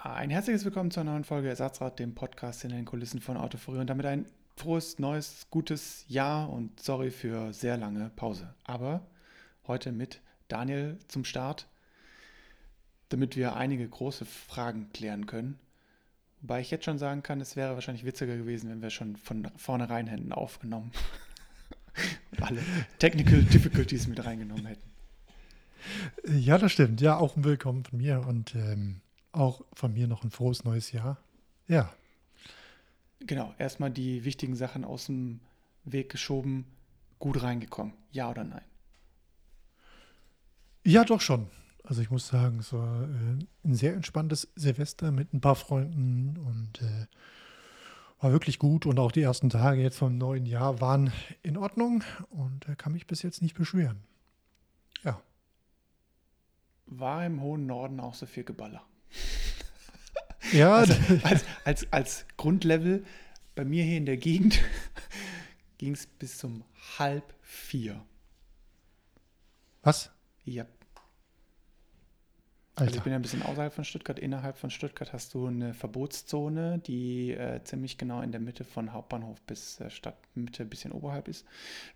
Ein herzliches Willkommen zur neuen Folge Ersatzrad, dem Podcast in den Kulissen von Autoforie und damit ein frohes, neues, gutes Jahr und sorry für sehr lange Pause. Aber heute mit Daniel zum Start, damit wir einige große Fragen klären können. Wobei ich jetzt schon sagen kann, es wäre wahrscheinlich witziger gewesen, wenn wir schon von vornherein hätten aufgenommen und alle Technical Difficulties mit reingenommen hätten. Ja, das stimmt. Ja, auch ein Willkommen von mir und ähm, auch von mir noch ein frohes neues Jahr. Ja. Genau, erstmal die wichtigen Sachen aus dem Weg geschoben, gut reingekommen. Ja oder nein? Ja, doch schon. Also ich muss sagen, es war äh, ein sehr entspanntes Silvester mit ein paar Freunden und äh, war wirklich gut. Und auch die ersten Tage jetzt vom neuen Jahr waren in Ordnung und äh, kann mich bis jetzt nicht beschweren. Ja. War im hohen Norden auch so viel Geballer? Ja, Also als, als, als Grundlevel, bei mir hier in der Gegend ging es bis zum halb vier. was? Ja, also ich Alter. bin ja ein bisschen außerhalb von Stuttgart. Innerhalb von Stuttgart hast du eine Verbotszone, die äh, ziemlich genau in der Mitte von Hauptbahnhof bis äh, Stadtmitte, ein bisschen oberhalb ist,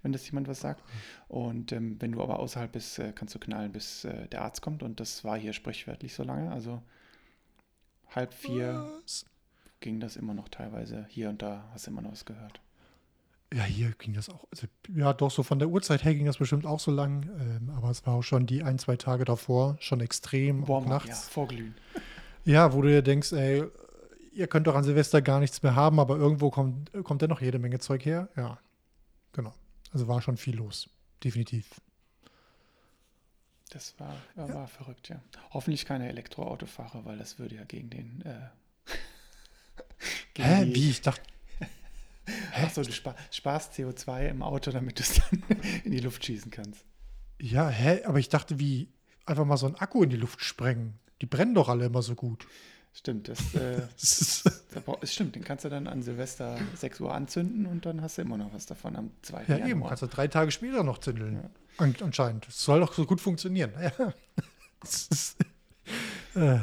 wenn das jemand was sagt. Und ähm, wenn du aber außerhalb bist, äh, kannst du knallen, bis äh, der Arzt kommt. Und das war hier sprichwörtlich so lange. Also halb vier Was? ging das immer noch teilweise. Hier und da hast du immer noch was gehört. Ja, hier ging das auch. Also, ja, doch, so von der Uhrzeit her ging das bestimmt auch so lang. Ähm, aber es war auch schon die ein, zwei Tage davor schon extrem, auch Warm ja, nachts. vorglühen. Ja, wo du dir denkst, ey, ihr könnt doch an Silvester gar nichts mehr haben, aber irgendwo kommt, kommt dennoch jede Menge Zeug her. Ja, genau. Also war schon viel los. Definitiv. Das war, war, war verrückt, ja. Hoffentlich keine Elektroautofahrer, weil das würde ja gegen den. Äh, gegen Hä? Wie? Ich dachte. Achso, du spa sparst CO2 im Auto, damit du es dann in die Luft schießen kannst. Ja, hä? Aber ich dachte, wie einfach mal so einen Akku in die Luft sprengen. Die brennen doch alle immer so gut. Stimmt, das, äh, Das stimmt, den kannst du dann an Silvester 6 Uhr anzünden und dann hast du immer noch was davon am 2. ja, Januar. eben. Kannst du drei Tage später noch zündeln. Ja. An, anscheinend. Das soll doch so gut funktionieren. Ja. Ist, äh,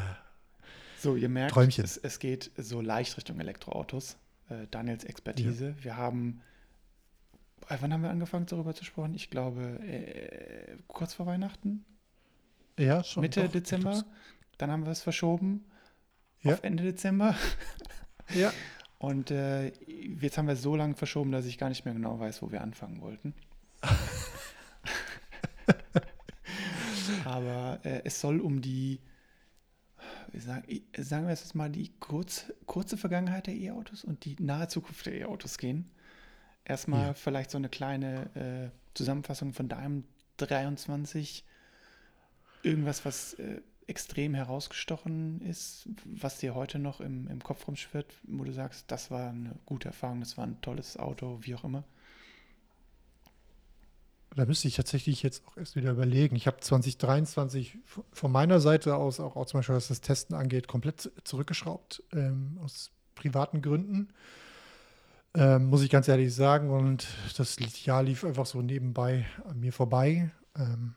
So, ihr merkt, Träumchen. es, es geht so leicht Richtung Elektroautos. Äh, Daniels Expertise. Wir haben, äh, wann haben wir angefangen darüber zu sprechen? Ich glaube, äh, kurz vor Weihnachten, ja, schon. Mitte doch. Dezember. Dann haben wir es verschoben Ja. auf Ende Dezember. Ja. Und äh, jetzt haben wir es so lange verschoben, dass ich gar nicht mehr genau weiß, wo wir anfangen wollten. Aber äh, es soll um die, wie sagen, sagen wir es jetzt mal, die kurz, kurze Vergangenheit der E-Autos und die nahe Zukunft der E-Autos gehen. Erstmal Ja. vielleicht so eine kleine äh, Zusammenfassung von deinem 23. Irgendwas, was äh, extrem herausgestochen ist, was dir heute noch im, im Kopf rumschwirrt, wo du sagst, das war eine gute Erfahrung, das war ein tolles Auto, wie auch immer. Da müsste ich tatsächlich jetzt auch erst wieder überlegen. Ich habe 2023 v- von meiner Seite aus, auch, auch zum Beispiel was das Testen angeht, komplett zurückgeschraubt, ähm, aus privaten Gründen. Ähm, muss ich ganz ehrlich sagen. Und das Jahr lief einfach so nebenbei an mir vorbei. Ähm,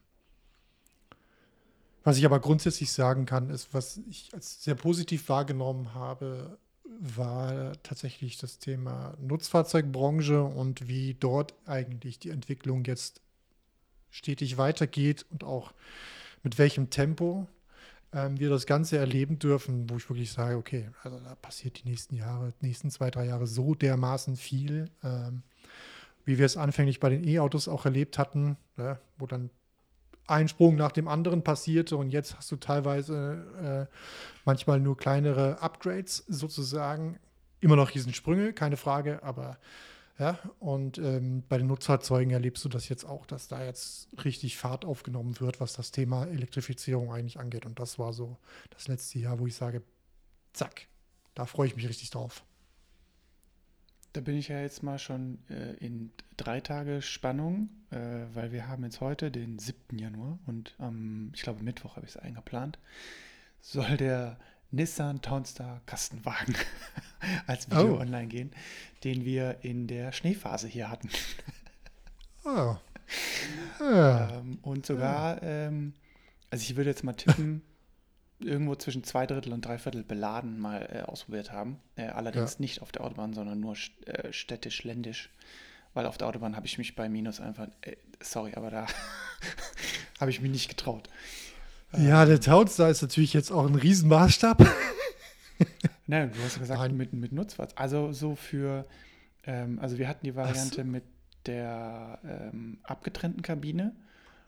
was ich aber grundsätzlich sagen kann, ist, was ich als sehr positiv wahrgenommen habe, war tatsächlich das Thema Nutzfahrzeugbranche und wie dort eigentlich die Entwicklung jetzt stetig weitergeht und auch mit welchem Tempo ähm, wir das Ganze erleben dürfen, wo ich wirklich sage, okay, also da passiert die nächsten Jahre, die nächsten zwei, drei Jahre so dermaßen viel, ähm, wie wir es anfänglich bei den E-Autos auch erlebt hatten, ne, wo dann ein Sprung nach dem anderen passierte und jetzt hast du teilweise äh, manchmal nur kleinere Upgrades sozusagen. Immer noch Riesensprünge, keine Frage, aber ja, und ähm, bei den Nutzfahrzeugen erlebst du das jetzt auch, dass da jetzt richtig Fahrt aufgenommen wird, was das Thema Elektrifizierung eigentlich angeht. Und das war so das letzte Jahr, wo ich sage, zack, da freue ich mich richtig drauf. Da bin ich ja jetzt mal schon äh, in drei Tage Spannung, äh, weil wir haben jetzt heute den 7. Januar und am, ich glaube, Mittwoch habe ich es eingeplant, soll der Nissan Townstar Kastenwagen als Video Oh. online gehen, den wir in der Schneephase hier hatten. Ah. Ja. Ähm, und sogar, ähm, also ich würde jetzt mal tippen, irgendwo zwischen zwei Drittel und drei Viertel beladen mal äh, ausprobiert haben. Äh, allerdings Ja. nicht auf der Autobahn, sondern nur äh, städtisch, ländisch. Weil auf der Autobahn habe ich mich bei Minus einfach, äh, sorry, aber da habe ich mich nicht getraut. Ja, der Townstar ist natürlich jetzt auch ein Riesenmaßstab. Nein, du hast ja gesagt, Nein. mit, mit Nutzfahrzeug. Also so für, ähm, also wir hatten die Variante mit der ähm, abgetrennten Kabine.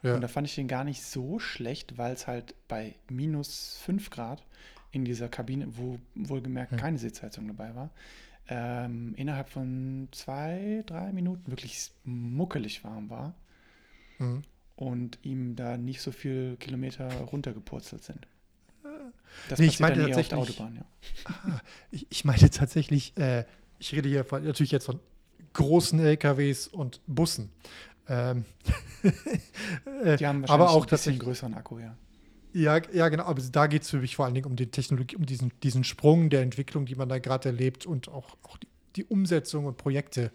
Ja. Und da fand ich den gar nicht so schlecht, weil es halt bei minus 5 Grad in dieser Kabine, wo wohlgemerkt Ja. keine Sitzheizung dabei war, ähm, innerhalb von zwei, drei Minuten wirklich muckelig warm war Mhm. und ihm da nicht so viel Kilometer runtergepurzelt sind. Das Nee, ich meinte eher auf der tatsächlich- Autobahn, ja. Ah, ich, ich meine tatsächlich, äh, ich rede hier von, natürlich jetzt von großen LKWs und Bussen. Ähm, äh, Die haben wahrscheinlich aber auch ein bisschen größeren Akku, ja. ja, ja, genau, aber da geht es für mich vor allen Dingen um die Technologie, um diesen, diesen Sprung der Entwicklung, die man da gerade erlebt und auch, auch die, die Umsetzung und Projekte.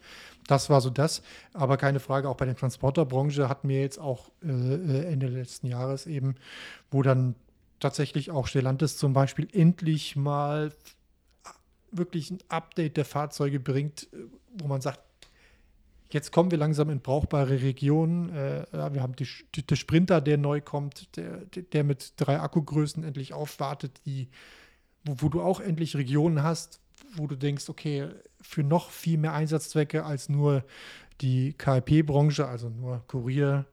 Das war so das. Aber keine Frage, auch bei der Transporterbranche hatten wir jetzt auch äh, äh, Ende letzten Jahres eben, wo dann tatsächlich auch Stellantis zum Beispiel endlich mal wirklich ein Update der Fahrzeuge bringt, äh, wo man sagt, jetzt kommen wir langsam in brauchbare Regionen. Äh, wir haben der Sprinter, der neu kommt, der, der- mit drei Akkugrößen endlich aufwartet, die, wo, wo du auch endlich Regionen hast, wo du denkst, okay, für noch viel mehr Einsatzzwecke als nur die KIP-Branche, also nur Kurier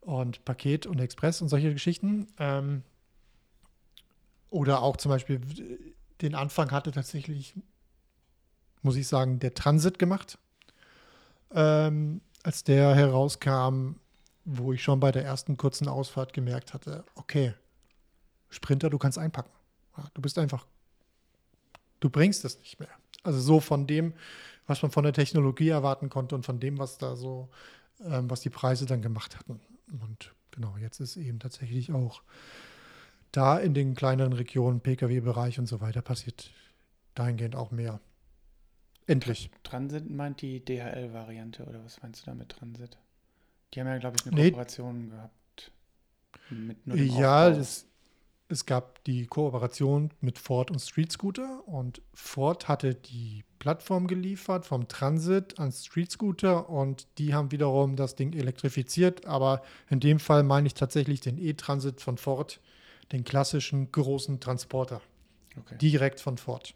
und Paket und Express und solche Geschichten. Ähm, oder auch zum Beispiel den Anfang hatte tatsächlich, muss ich sagen, der Transit gemacht. Ähm, als der herauskam, wo ich schon bei der ersten kurzen Ausfahrt gemerkt hatte, okay, Sprinter, du kannst einpacken. Du bist einfach, du bringst es nicht mehr. Also so von dem, was man von der Technologie erwarten konnte und von dem, was da so, ähm, was die Preise dann gemacht hatten. Und genau, jetzt ist eben tatsächlich auch da in den kleineren Regionen, Pkw-Bereich und so weiter, passiert dahingehend auch mehr. Endlich. Transit meint die DHL-Variante oder was meinst du da mit Transit? Die haben ja, glaube ich, eine Nee. Kooperation gehabt. Mit nur Ja, es, es gab die Kooperation mit Ford und Street Scooter und Ford hatte die Plattform geliefert vom Transit an Street Scooter und die haben wiederum das Ding elektrifiziert, aber in dem Fall meine ich tatsächlich den E-Transit von Ford, den klassischen großen Transporter, okay. direkt von Ford.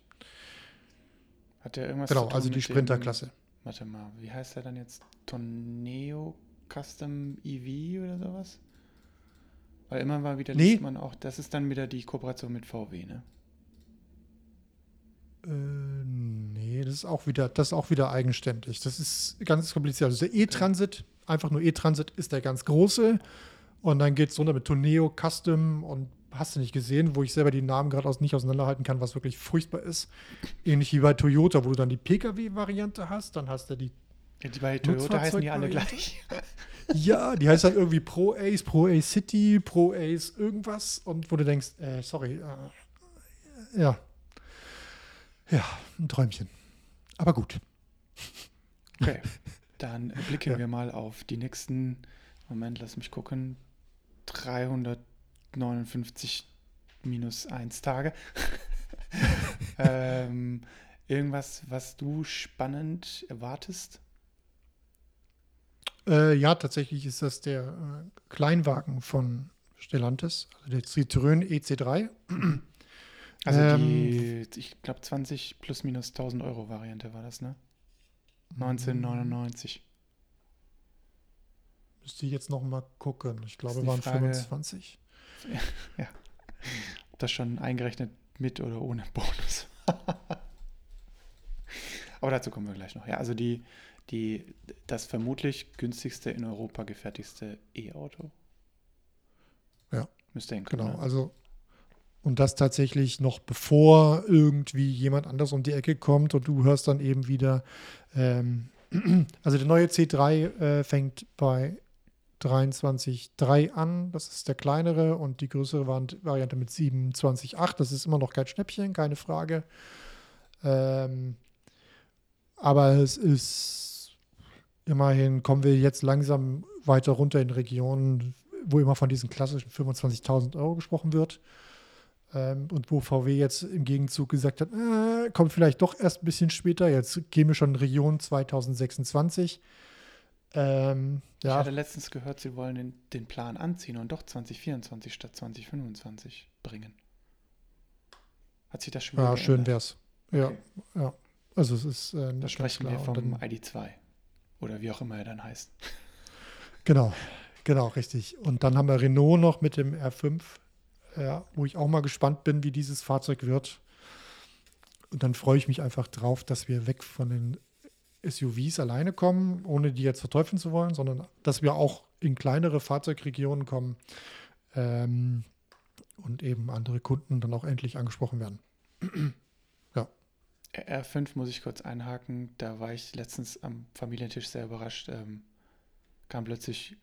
Hat der irgendwas Genau, zu tun also die Sprinterklasse. Warte mal, wie heißt der dann jetzt? Torneo Custom EV oder sowas? Weil immer mal wieder Nee. liest man auch, das ist dann wieder die Kooperation mit VW, ne? Äh, nee, das ist auch wieder, das ist auch wieder eigenständig. Das ist ganz kompliziert. Also der E-Transit, einfach nur E-Transit ist der ganz große. Und dann geht es runter mit Toneo, Custom und hast du nicht gesehen, wo ich selber die Namen gerade aus, nicht auseinanderhalten kann, was wirklich furchtbar ist. Ähnlich wie bei Toyota, wo du dann die Pkw-Variante hast, dann hast du die, Ja, die bei Toyota heißen die alle gleich. ja, die heißt dann irgendwie Pro Ace, Pro Ace City, Pro Ace irgendwas und wo du denkst, äh, sorry, äh, ja, ja, ein Träumchen. Aber gut. Okay, dann blicken Ja. wir mal auf die nächsten, Moment, lass mich gucken, 359 minus 1 Tage. ähm, irgendwas, was du spannend erwartest? Äh, ja, tatsächlich ist das der äh, Kleinwagen von Stellantis, also der Citroën EC3. Also Ähm, die, ich glaube 20 plus minus 1000 Euro Variante war das, ne? 1999. Müsste ich jetzt noch mal gucken. Ich glaube, waren Frage- 25. Ob das schon eingerechnet mit oder ohne Bonus? Aber dazu kommen wir gleich noch. Ja, also die, die, das vermutlich günstigste in Europa gefertigte E-Auto. Ja. Müsste hinkommen. Genau, ne? also und das tatsächlich noch bevor irgendwie jemand anders um die Ecke kommt und du hörst dann eben wieder, ähm, also der neue C3 äh, fängt bei 23,3 an, das ist der kleinere und die größere Vari- Variante mit 27,8, das ist immer noch kein Schnäppchen, keine Frage. Ähm, aber es ist immerhin kommen wir jetzt langsam weiter runter in Regionen, wo immer von diesen klassischen 25.000 Euro gesprochen wird. Ähm, und wo VW jetzt im Gegenzug gesagt hat, äh, kommt vielleicht doch erst ein bisschen später. Jetzt gehen wir schon in Region 2026. Ähm, ja. Ich hatte letztens gehört, sie wollen den, den Plan anziehen und doch 2024 statt 2025 bringen. Hat sich das schon Ja, schön wär's. Ja, okay. ja. Also es ist. Äh, da sprechen wir vom dann, ID2 oder wie auch immer er dann heißt. Genau, genau, richtig. Und dann haben wir Renault noch mit dem R5, ja, wo ich auch mal gespannt bin, wie dieses Fahrzeug wird. Und dann freue ich mich einfach drauf, dass wir weg von den SUVs alleine kommen, ohne die jetzt verteufeln zu wollen, sondern dass wir auch in kleinere Fahrzeugregionen kommen ähm, und eben andere Kunden dann auch endlich angesprochen werden. ja. R5 muss ich kurz einhaken, da war ich letztens am Familientisch sehr überrascht. Ähm, kam plötzlich,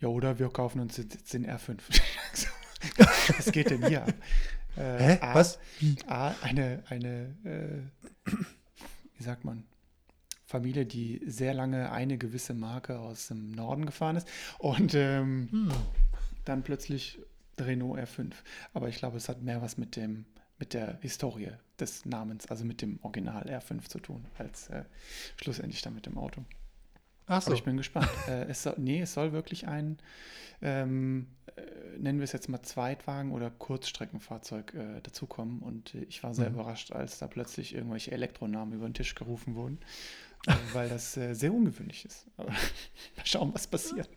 ja, oder wir kaufen uns jetzt den R5. Was geht denn hier? Äh, Hä? A, Was? A, eine, eine äh, wie sagt man, Familie, die sehr lange eine gewisse Marke aus dem Norden gefahren ist und ähm, hm. dann plötzlich Renault R5. Aber ich glaube, es hat mehr was mit dem mit der Historie des Namens, also mit dem Original R5 zu tun, als äh, schlussendlich dann mit dem Auto. Ach so. Aber ich bin gespannt. äh, es soll, nee, es soll wirklich ein, ähm, äh, nennen wir es jetzt mal Zweitwagen oder Kurzstreckenfahrzeug äh, dazukommen. Und ich war sehr mhm. überrascht, als da plötzlich irgendwelche Elektronamen über den Tisch gerufen wurden weil das äh, sehr ungewöhnlich ist. Aber mal schauen, was passiert.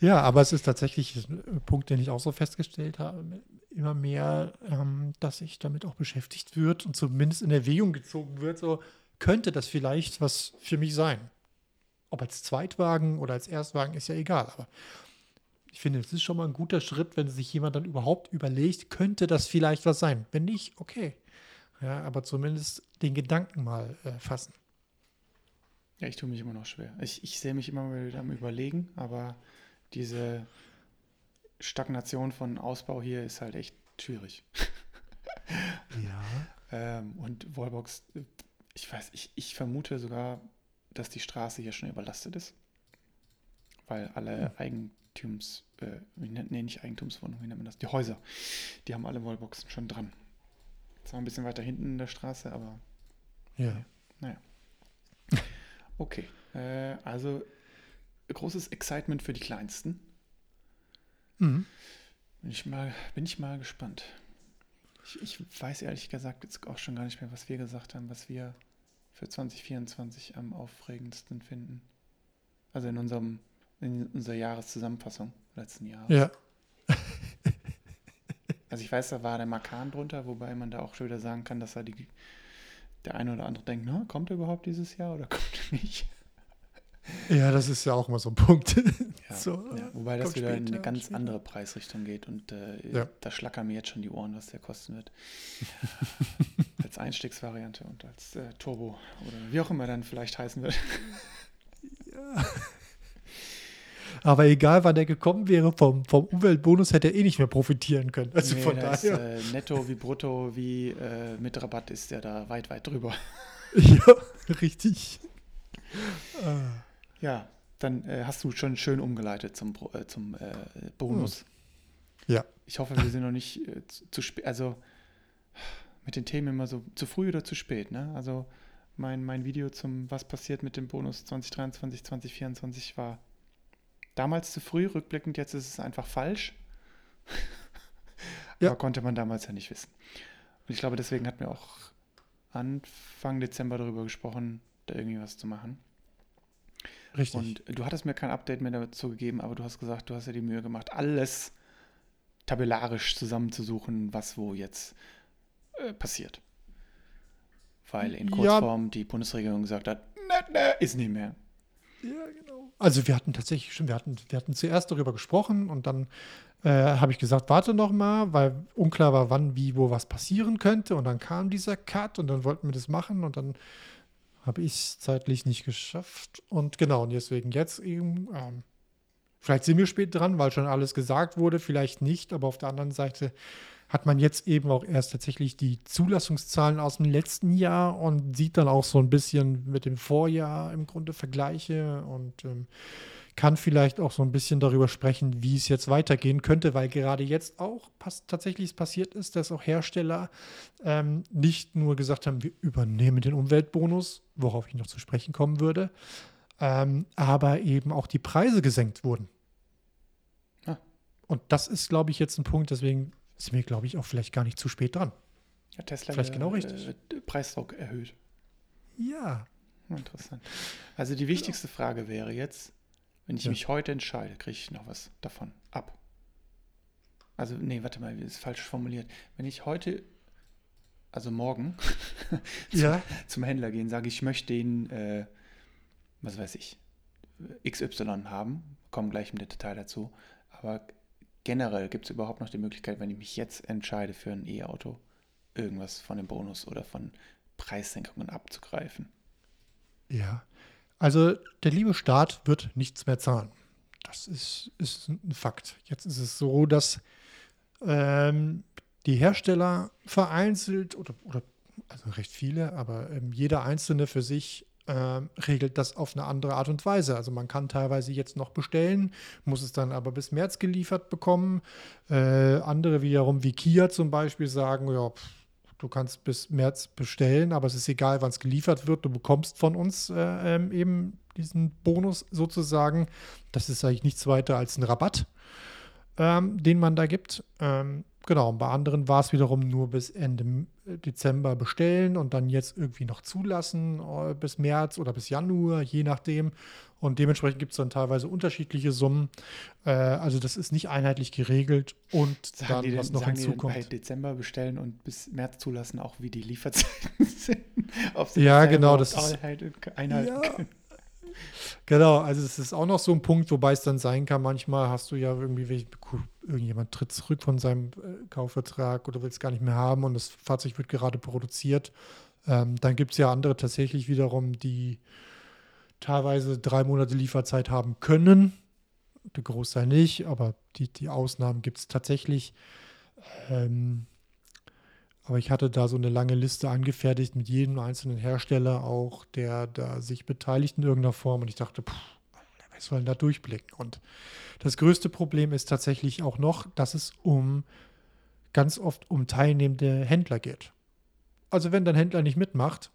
Ja, aber es ist tatsächlich ein Punkt, den ich auch so festgestellt habe, immer mehr, ähm, dass sich damit auch beschäftigt wird und zumindest in Erwägung gezogen wird, so könnte das vielleicht was für mich sein. Ob als Zweitwagen oder als Erstwagen ist ja egal, aber ich finde, es ist schon mal ein guter Schritt, wenn sich jemand dann überhaupt überlegt, könnte das vielleicht was sein. Wenn nicht, okay. Ja, aber zumindest den Gedanken mal äh, fassen. Ja, ich tue mich immer noch schwer. Ich, ich sehe mich immer wieder am Überlegen, aber diese Stagnation von Ausbau hier ist halt echt schwierig. ja. ähm, und Wallbox, ich weiß, ich, ich vermute sogar, dass die Straße hier schon überlastet ist. Weil alle hm. Eigentums, äh, nee, nicht Eigentumswohnungen, wie nennt man das? Die Häuser, die haben alle Wallboxen schon dran. Zwar ein bisschen weiter hinten in der Straße, aber. Ja. Naja. Okay. Äh, also großes Excitement für die Kleinsten. Mhm. Bin ich mal, bin ich mal gespannt. Ich, ich, weiß ehrlich gesagt jetzt auch schon gar nicht mehr, was wir gesagt haben, was wir für 2024 am aufregendsten finden. Also in unserem, in unserer Jahreszusammenfassung letzten Jahres. Ja. Also ich weiß, da war der Makan drunter, wobei man da auch schon wieder sagen kann, dass er die, der eine oder andere denkt, na, kommt er überhaupt dieses Jahr oder kommt er nicht? Ja, das ist ja auch mal so ein Punkt. Ja, so, ja. Wobei das wieder in eine ganz später. andere Preisrichtung geht und äh, ja. da schlackern mir jetzt schon die Ohren, was der kosten wird. als Einstiegsvariante und als äh, Turbo oder wie auch immer dann vielleicht heißen wird. ja. Aber egal, wann der gekommen wäre, vom, vom Umweltbonus hätte er eh nicht mehr profitieren können. Also nee, von daher. Ist, äh, netto wie brutto wie äh, mit Rabatt ist er da weit, weit drüber. ja, richtig. Ja, dann äh, hast du schon schön umgeleitet zum, äh, zum äh, Bonus. Hm. Ja. Ich hoffe, wir sind noch nicht äh, zu, zu spät. Also mit den Themen immer so zu früh oder zu spät. Ne? Also mein, mein Video zum Was passiert mit dem Bonus 2023, 2024 war damals zu früh, rückblickend jetzt ist es einfach falsch. ja. Aber konnte man damals ja nicht wissen. Und ich glaube, deswegen hatten wir auch Anfang Dezember darüber gesprochen, da irgendwie was zu machen. Richtig. Und du hattest mir kein Update mehr dazu gegeben, aber du hast gesagt, du hast ja die Mühe gemacht, alles tabellarisch zusammenzusuchen, was wo jetzt äh, passiert. Weil in Kurzform ja. die Bundesregierung gesagt hat, ne, ne, ist nicht mehr. Ja, genau. Also wir hatten tatsächlich schon, wir hatten, wir hatten zuerst darüber gesprochen und dann äh, habe ich gesagt, warte noch mal, weil unklar war, wann, wie, wo was passieren könnte. Und dann kam dieser Cut und dann wollten wir das machen und dann habe ich es zeitlich nicht geschafft. Und genau, und deswegen jetzt eben, ähm, vielleicht sind wir spät dran, weil schon alles gesagt wurde, vielleicht nicht, aber auf der anderen Seite hat man jetzt eben auch erst tatsächlich die Zulassungszahlen aus dem letzten Jahr und sieht dann auch so ein bisschen mit dem Vorjahr im Grunde Vergleiche und ähm, kann vielleicht auch so ein bisschen darüber sprechen, wie es jetzt weitergehen könnte, weil gerade jetzt auch tatsächlich passiert ist, dass auch Hersteller ähm, nicht nur gesagt haben, wir übernehmen den Umweltbonus, worauf ich noch zu sprechen kommen würde, ähm, aber eben auch die Preise gesenkt wurden. Ah. Und das ist, glaube ich, jetzt ein Punkt, deswegen sind wir, glaube ich, auch vielleicht gar nicht zu spät dran. Ja, Tesla vielleicht genau richtig. Äh, Preisdruck erhöht. Ja. Interessant. Also die wichtigste Frage wäre jetzt, wenn ich ja. mich heute entscheide, kriege ich noch was davon ab. Also, nee, warte mal, ist falsch formuliert. Wenn ich heute, also morgen, ja. zum, Händler gehen, sage, ich möchte den, äh, was weiß ich, XY haben, kommen gleich im Detail dazu. Aber generell gibt es überhaupt noch die Möglichkeit, wenn ich mich jetzt entscheide für ein E-Auto, irgendwas von dem Bonus oder von Preissenkungen abzugreifen. Ja, also der liebe Staat wird nichts mehr zahlen. Das ist, ist ein Fakt. Jetzt ist es so, dass ähm, die Hersteller vereinzelt oder, oder also recht viele, aber ähm, jeder einzelne für sich ähm, regelt das auf eine andere Art und Weise. Also man kann teilweise jetzt noch bestellen, muss es dann aber bis März geliefert bekommen. Äh, andere wiederum wie Kia zum Beispiel sagen, ja, pff, Du kannst bis März bestellen, aber es ist egal, wann es geliefert wird. Du bekommst von uns äh, ähm, eben diesen Bonus sozusagen. Das ist eigentlich nichts weiter als ein Rabatt, ähm, den man da gibt. Ähm, genau, und bei anderen war es wiederum nur bis Ende Dezember bestellen und dann jetzt irgendwie noch zulassen äh, bis März oder bis Januar, je nachdem. Und dementsprechend gibt es dann teilweise unterschiedliche Summen. Äh, also das ist nicht einheitlich geregelt. Und sagen dann, die was noch hinzukommt. Bei Dezember bestellen und bis März zulassen, auch wie die Lieferzeiten sind. Ja, genau. Das ist, einhalten ja. können. Genau, also es ist auch noch so ein Punkt, wobei es dann sein kann, manchmal hast du ja irgendwie, irgendjemand tritt zurück von seinem äh, Kaufvertrag oder will es gar nicht mehr haben und das Fahrzeug wird gerade produziert. Ähm, dann gibt es ja andere tatsächlich wiederum, die teilweise drei Monate Lieferzeit haben können. Der Großteil nicht, aber die, die Ausnahmen gibt es tatsächlich. Ähm, aber ich hatte da so eine lange Liste angefertigt mit jedem einzelnen Hersteller auch, der da sich beteiligt in irgendeiner Form. Und ich dachte, pff, wer soll denn da durchblicken? Und das größte Problem ist tatsächlich auch noch, dass es um ganz oft um teilnehmende Händler geht. Also wenn dein Händler nicht mitmacht,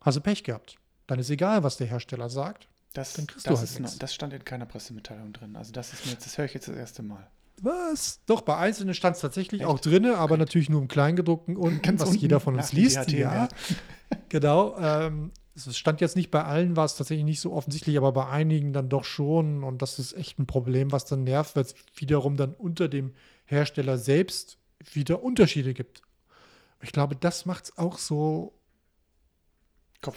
hast du Pech gehabt. Dann ist egal, was der Hersteller sagt. Das, dann kriegst das, du halt noch, das stand in keiner Pressemitteilung drin. Also das ist mir jetzt, das höre ich jetzt das erste Mal. Was? Doch, bei einzelnen stand es tatsächlich Echt? auch drin, aber natürlich nur im Kleingedruckten und Ganz was unten, jeder von uns liest. DHT, ja. genau. Ähm, es stand jetzt nicht bei allen, war es tatsächlich nicht so offensichtlich, aber bei einigen dann doch schon. Und das ist echt ein Problem, was dann nervt, weil es wiederum dann unter dem Hersteller selbst wieder Unterschiede gibt. Ich glaube, das macht es auch so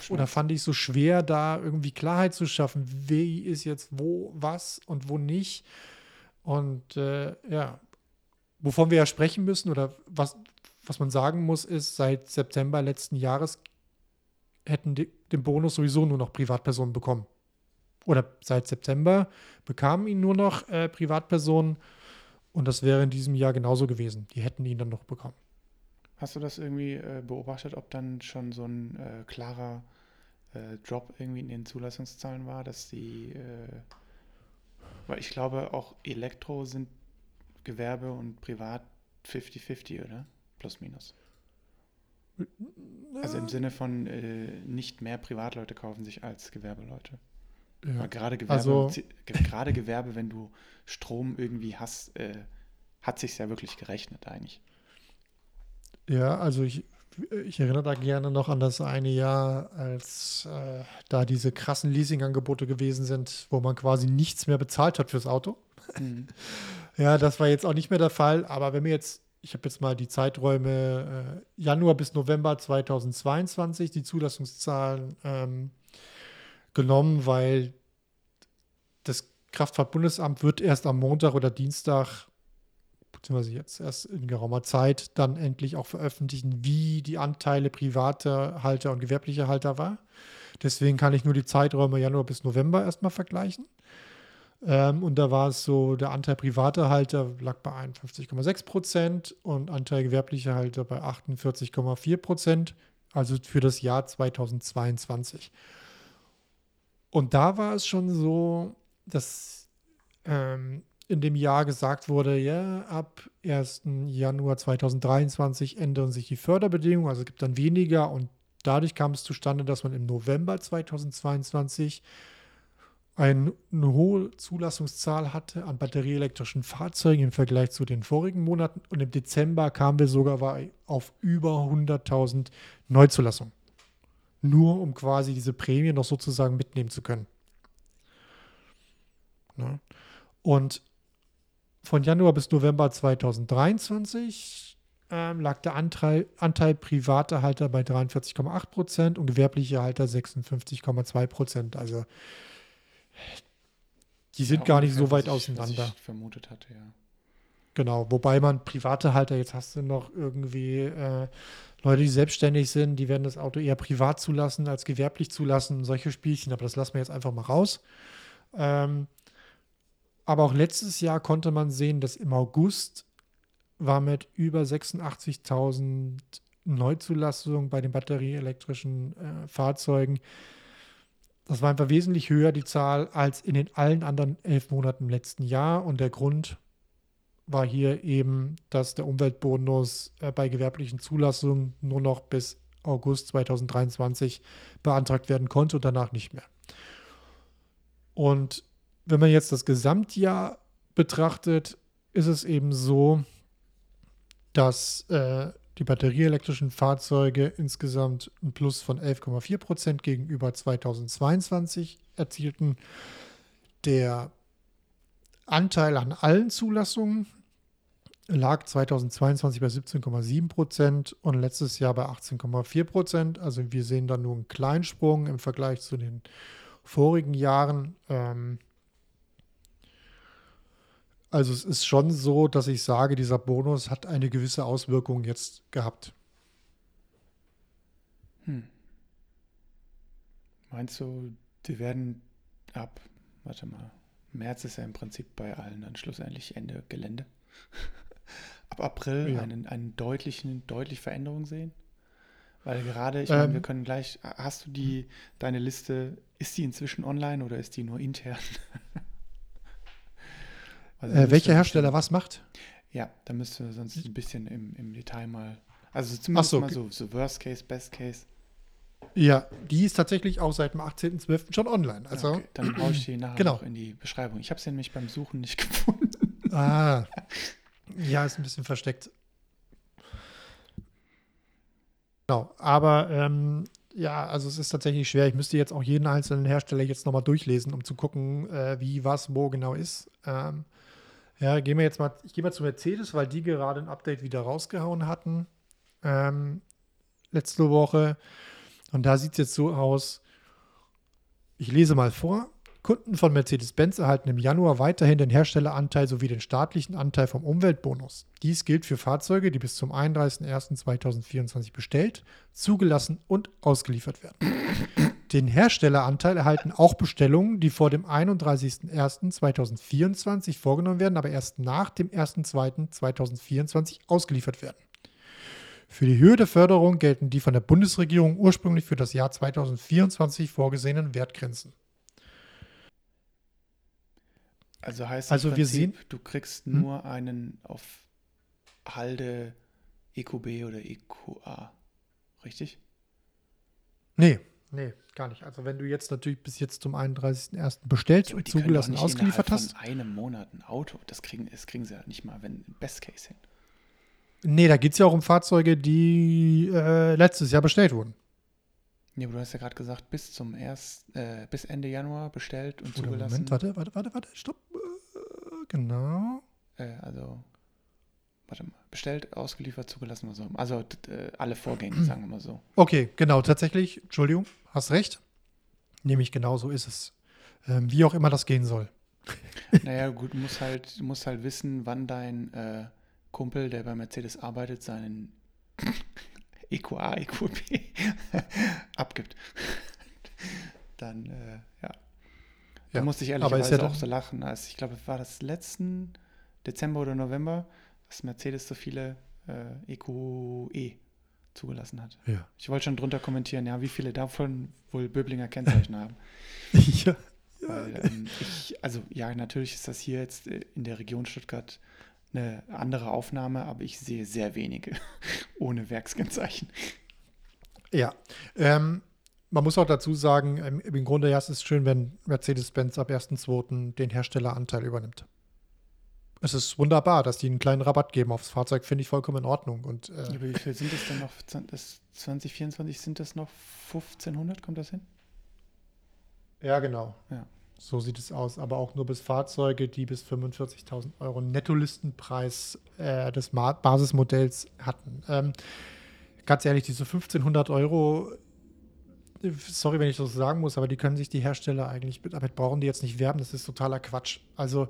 oder fand ich so schwer, da irgendwie Klarheit zu schaffen, wie ist jetzt wo, was und wo nicht. Und äh, ja, wovon wir ja sprechen müssen oder was, was man sagen muss, ist, seit September letzten Jahres hätten die, den Bonus sowieso nur noch Privatpersonen bekommen. Oder seit September bekamen ihn nur noch äh, Privatpersonen und das wäre in diesem Jahr genauso gewesen. Die hätten ihn dann noch bekommen. Hast du das irgendwie äh, beobachtet, ob dann schon so ein äh, klarer äh, Drop irgendwie in den Zulassungszahlen war, dass die, äh, weil ich glaube auch Elektro sind Gewerbe und Privat 50-50, oder? Plus minus. Also im Sinne von äh, nicht mehr Privatleute kaufen sich als Gewerbeleute. Ja. gerade Gewerbe, also, gerade Gewerbe, wenn du Strom irgendwie hast, äh, hat sich ja wirklich gerechnet eigentlich. Ja, also ich, ich erinnere da gerne noch an das eine Jahr, als äh, da diese krassen Leasing-Angebote gewesen sind, wo man quasi nichts mehr bezahlt hat fürs Auto. Mhm. ja, das war jetzt auch nicht mehr der Fall. Aber wenn wir jetzt, ich habe jetzt mal die Zeiträume äh, Januar bis November 2022, die Zulassungszahlen ähm, genommen, weil das Kraftfahrtbundesamt wird erst am Montag oder Dienstag beziehungsweise jetzt erst in geraumer Zeit dann endlich auch veröffentlichen, wie die Anteile privater Halter und gewerblicher Halter war. Deswegen kann ich nur die Zeiträume Januar bis November erstmal vergleichen. Ähm, und da war es so, der Anteil privater Halter lag bei 51,6 Prozent und Anteil gewerblicher Halter bei 48,4 Prozent, also für das Jahr 2022. Und da war es schon so, dass ähm, in dem Jahr gesagt wurde, ja, ab 1. Januar 2023 ändern sich die Förderbedingungen, also es gibt dann weniger und dadurch kam es zustande, dass man im November 2022 eine hohe Zulassungszahl hatte an batterieelektrischen Fahrzeugen im Vergleich zu den vorigen Monaten und im Dezember kamen wir sogar auf über 100.000 Neuzulassungen. Nur um quasi diese Prämie noch sozusagen mitnehmen zu können. Ne? Und von Januar bis November 2023 ähm, lag der Anteil, Anteil privater Halter bei 43,8 Prozent und gewerbliche Halter 56,2 Prozent. Also die sind ja, gar nicht so weit ich, auseinander. vermutet hatte, ja. Genau, wobei man private Halter, jetzt hast du noch irgendwie äh, Leute, die selbstständig sind, die werden das Auto eher privat zulassen als gewerblich zulassen, solche Spielchen, aber das lassen wir jetzt einfach mal raus. Ähm, aber auch letztes Jahr konnte man sehen, dass im August war mit über 86.000 Neuzulassungen bei den batterieelektrischen äh, Fahrzeugen. Das war einfach wesentlich höher, die Zahl, als in den allen anderen elf Monaten im letzten Jahr. Und der Grund war hier eben, dass der Umweltbonus äh, bei gewerblichen Zulassungen nur noch bis August 2023 beantragt werden konnte und danach nicht mehr. Und wenn man jetzt das Gesamtjahr betrachtet, ist es eben so, dass äh, die batterieelektrischen Fahrzeuge insgesamt ein Plus von 11,4 Prozent gegenüber 2022 erzielten. Der Anteil an allen Zulassungen lag 2022 bei 17,7 Prozent und letztes Jahr bei 18,4 Prozent. Also wir sehen da nur einen kleinen Sprung im Vergleich zu den vorigen Jahren. Ähm, also es ist schon so, dass ich sage, dieser Bonus hat eine gewisse Auswirkung jetzt gehabt. Hm. Meinst du, die werden ab, warte mal, März ist ja im Prinzip bei allen dann schlussendlich Ende Gelände. ab April ja. einen, einen deutlichen, deutliche Veränderung sehen? Weil gerade, ich ähm, meine, wir können gleich, hast du die, deine Liste, ist die inzwischen online oder ist die nur intern? Also äh, welcher Hersteller was macht? Ja, da müsste sonst ein bisschen im, im Detail mal. Also zumindest so, mal so, so Worst Case, Best Case. Ja, die ist tatsächlich auch seit dem 18.12. schon online. Also, okay, dann brauche ich die nachher genau. noch in die Beschreibung. Ich habe sie nämlich beim Suchen nicht gefunden. Ah. Ja, ist ein bisschen versteckt. Genau, aber ähm, ja, also es ist tatsächlich schwer. Ich müsste jetzt auch jeden einzelnen Hersteller jetzt nochmal durchlesen, um zu gucken, äh, wie was wo genau ist. Ähm, ja, gehen wir jetzt mal, ich gehe mal zu Mercedes, weil die gerade ein Update wieder rausgehauen hatten. Ähm, letzte Woche. Und da sieht es jetzt so aus. Ich lese mal vor. Kunden von Mercedes-Benz erhalten im Januar weiterhin den Herstelleranteil sowie den staatlichen Anteil vom Umweltbonus. Dies gilt für Fahrzeuge, die bis zum 31.01.2024 bestellt, zugelassen und ausgeliefert werden. Den Herstelleranteil erhalten auch Bestellungen, die vor dem 31.01.2024 vorgenommen werden, aber erst nach dem 1.02.2024 ausgeliefert werden. Für die Höhe der Förderung gelten die von der Bundesregierung ursprünglich für das Jahr 2024 vorgesehenen Wertgrenzen. Also heißt also Prinzip, wir sehen, du kriegst hm? nur einen auf Halde EQB oder EQA, richtig? Nee, Nee, gar nicht. Also wenn du jetzt natürlich bis jetzt zum 31.01. bestellt und zugelassen und ausgeliefert hast. In einem Monat ein Auto, das kriegen, das kriegen sie ja nicht mal, wenn Best Case hin. Nee, da geht es ja auch um Fahrzeuge, die äh, letztes Jahr bestellt wurden. Nee, aber du hast ja gerade gesagt, bis zum erst, äh, bis Ende Januar bestellt und Oder zugelassen. Moment, warte, warte, warte, warte, stopp. Äh, genau. Äh, also warte mal, bestellt, ausgeliefert, zugelassen oder so. Also äh, alle Vorgänge, sagen wir mal so. Okay, genau, tatsächlich, Entschuldigung, hast recht. Nämlich genau so ist es. Ähm, wie auch immer das gehen soll. naja, gut, du musst halt, musst halt wissen, wann dein äh, Kumpel, der bei Mercedes arbeitet, seinen EQA, EQB abgibt. Dann, äh, ja. Da ja, musste ich ehrlicherweise ja auch so lachen. Als ich glaube, war das letzten Dezember oder November, dass Mercedes so viele äh, EQE e zugelassen hat. Ja. Ich wollte schon drunter kommentieren, ja, wie viele davon wohl Böblinger Kennzeichen haben. Ja, Weil, ähm, ich, also ja, natürlich ist das hier jetzt äh, in der Region Stuttgart eine andere Aufnahme, aber ich sehe sehr wenige ohne Werkskennzeichen. Ja, ähm, man muss auch dazu sagen, im Grunde ja, es ist schön, wenn Mercedes-Benz ab 1.2. den Herstelleranteil übernimmt. Es ist wunderbar, dass die einen kleinen Rabatt geben aufs Fahrzeug, finde ich vollkommen in Ordnung. Und, äh, ja, wie viel sind das denn noch? Das 2024 sind das noch 1500, kommt das hin? Ja, genau. Ja. So sieht es aus. Aber auch nur bis Fahrzeuge, die bis 45.000 Euro Nettolistenpreis äh, des Ma Basismodells hatten. Ähm, ganz ehrlich, diese 1500 Euro, sorry, wenn ich das sagen muss, aber die können sich die Hersteller eigentlich, damit brauchen die jetzt nicht werben. Das ist totaler Quatsch. Also,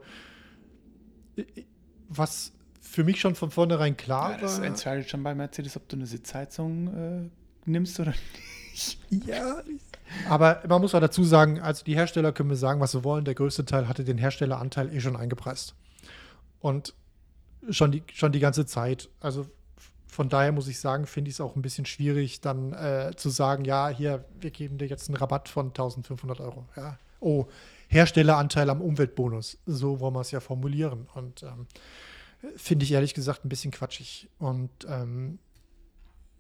was für mich schon von vornherein klar ja, das war. Das entscheidet schon bei Mercedes, ob du eine Sitzheizung äh, nimmst oder nicht. Ja, aber man muss auch dazu sagen, also die Hersteller können mir sagen, was sie wollen. Der größte Teil hatte den Herstelleranteil eh schon eingepreist. Und schon die, schon die ganze Zeit. Also von daher muss ich sagen, finde ich es auch ein bisschen schwierig, dann äh, zu sagen, ja, hier, wir geben dir jetzt einen Rabatt von 1500 Euro. Ja. Oh, Herstelleranteil am Umweltbonus. So wollen wir es ja formulieren. Und ähm, finde ich ehrlich gesagt ein bisschen quatschig. Und ähm,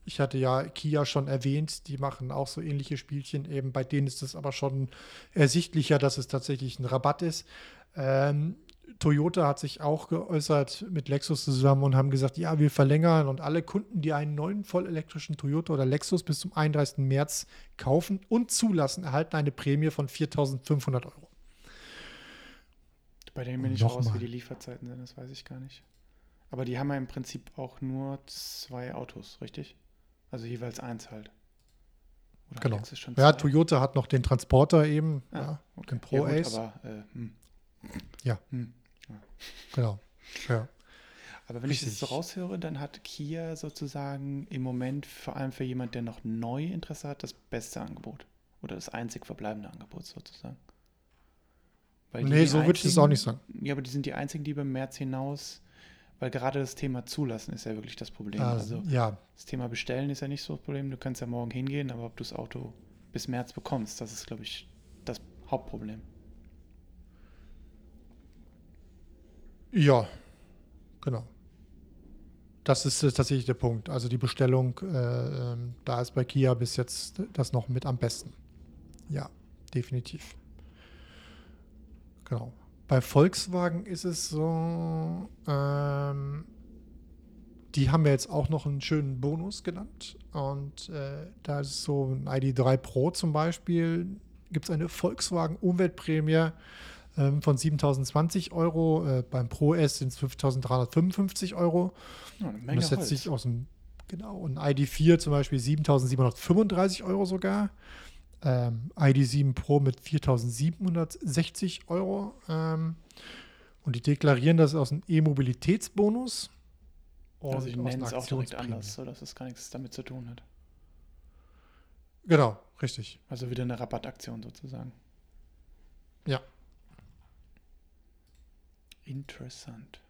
ich hatte ja Kia schon erwähnt, die machen auch so ähnliche Spielchen. Eben bei denen ist es aber schon ersichtlicher, dass es tatsächlich ein Rabatt ist. Ähm, Toyota hat sich auch geäußert mit Lexus zusammen und haben gesagt, ja, wir verlängern und alle Kunden, die einen neuen vollelektrischen Toyota oder Lexus bis zum 31. März kaufen und zulassen, erhalten eine Prämie von 4.500 Euro. Bei denen bin ich raus, wie die Lieferzeiten sind, das weiß ich gar nicht. Aber die haben ja im Prinzip auch nur zwei Autos, richtig? Also jeweils eins halt. Oder genau. Ja, Toyota hat noch den Transporter eben, ah, ja, okay. den Pro ja, Ace. Aber, äh, hm. Ja. Hm. ja. Genau. Ja. Aber wenn Richtig. ich das so raushöre, dann hat Kia sozusagen im Moment vor allem für jemand, der noch neu Interesse hat, das beste Angebot. Oder das einzig verbleibende Angebot sozusagen. Weil nee, so würde ich das auch nicht sagen. Ja, aber die sind die einzigen, die beim März hinaus weil gerade das Thema Zulassen ist ja wirklich das Problem. Also, also ja. das Thema Bestellen ist ja nicht so das Problem. Du kannst ja morgen hingehen, aber ob du das Auto bis März bekommst, das ist, glaube ich, das Hauptproblem. Ja, genau. Das ist tatsächlich der Punkt. Also die Bestellung, äh, ähm, da ist bei Kia bis jetzt das noch mit am besten. Ja, definitiv. Genau. Bei Volkswagen ist es so, ähm, die haben wir jetzt auch noch einen schönen Bonus genannt. Und äh, da ist so ein ID3 Pro zum Beispiel, gibt es eine Volkswagen Umweltprämie ähm, von 7.020 Euro. Äh, beim Pro S sind es 5.355 Euro. Ja, und das setzt sich aus dem, genau, ein ID4 zum Beispiel 7.735 Euro sogar ähm, ID7 Pro mit 4.760 Euro. Ähm, und die deklarieren das aus einem E-Mobilitätsbonus. Also ich nenne es auch direkt anders, sodass es gar nichts damit zu tun hat. Genau, richtig. Also wieder eine Rabattaktion sozusagen. Ja. Interessant.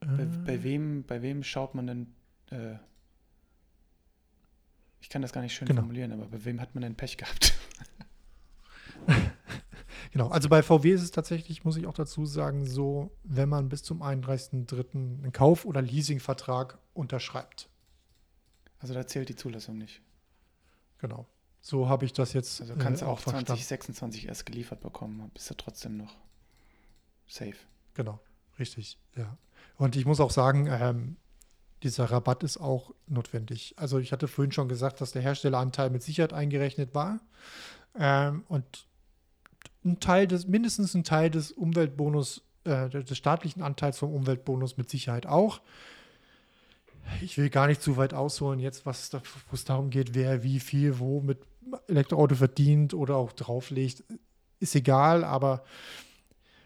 Äh. Bei, bei, wem, bei wem schaut man denn äh, ich kann das gar nicht schön genau. formulieren, aber bei wem hat man denn Pech gehabt? genau, also bei VW ist es tatsächlich, muss ich auch dazu sagen, so, wenn man bis zum 31.03. einen Kauf- oder Leasingvertrag unterschreibt. Also da zählt die Zulassung nicht. Genau. So habe ich das jetzt. Also kannst du äh, auch 2026 erst geliefert bekommen, bist du trotzdem noch safe. Genau, richtig, ja. Und ich muss auch sagen, ähm, dieser Rabatt ist auch notwendig. Also ich hatte vorhin schon gesagt, dass der Herstelleranteil mit Sicherheit eingerechnet war. Ähm, und ein Teil des, mindestens ein Teil des Umweltbonus, äh, des staatlichen Anteils vom Umweltbonus mit Sicherheit auch. Ich will gar nicht zu weit ausholen, jetzt, was da, wo es darum geht, wer wie viel wo mit Elektroauto verdient oder auch drauflegt. Ist egal, aber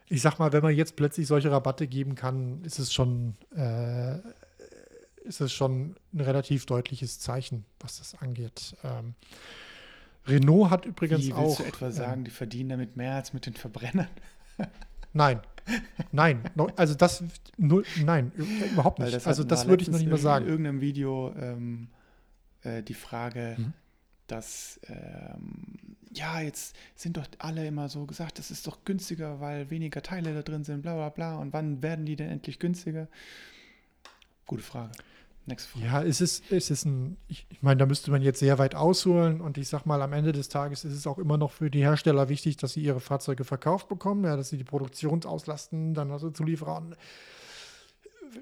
ich sag mal, wenn man jetzt plötzlich solche Rabatte geben kann, ist es schon äh, ist es schon ein relativ deutliches Zeichen, was das angeht. Ähm, Renault hat übrigens Wie, willst auch. du etwa sagen, die verdienen damit mehr als mit den Verbrennern? Nein, nein, also das, null, nein, überhaupt nicht. Das also das würde ich noch nicht mal sagen. In irgendeinem Video ähm, äh, die Frage, mhm. dass ähm, ja, jetzt sind doch alle immer so gesagt, das ist doch günstiger, weil weniger Teile da drin sind, bla bla bla. Und wann werden die denn endlich günstiger? Gute Frage. Nächste Frage. Ja, es ist, es ist ein, ich, ich meine, da müsste man jetzt sehr weit ausholen und ich sag mal, am Ende des Tages ist es auch immer noch für die Hersteller wichtig, dass sie ihre Fahrzeuge verkauft bekommen, ja, dass sie die Produktionsauslastung dann also Zulieferern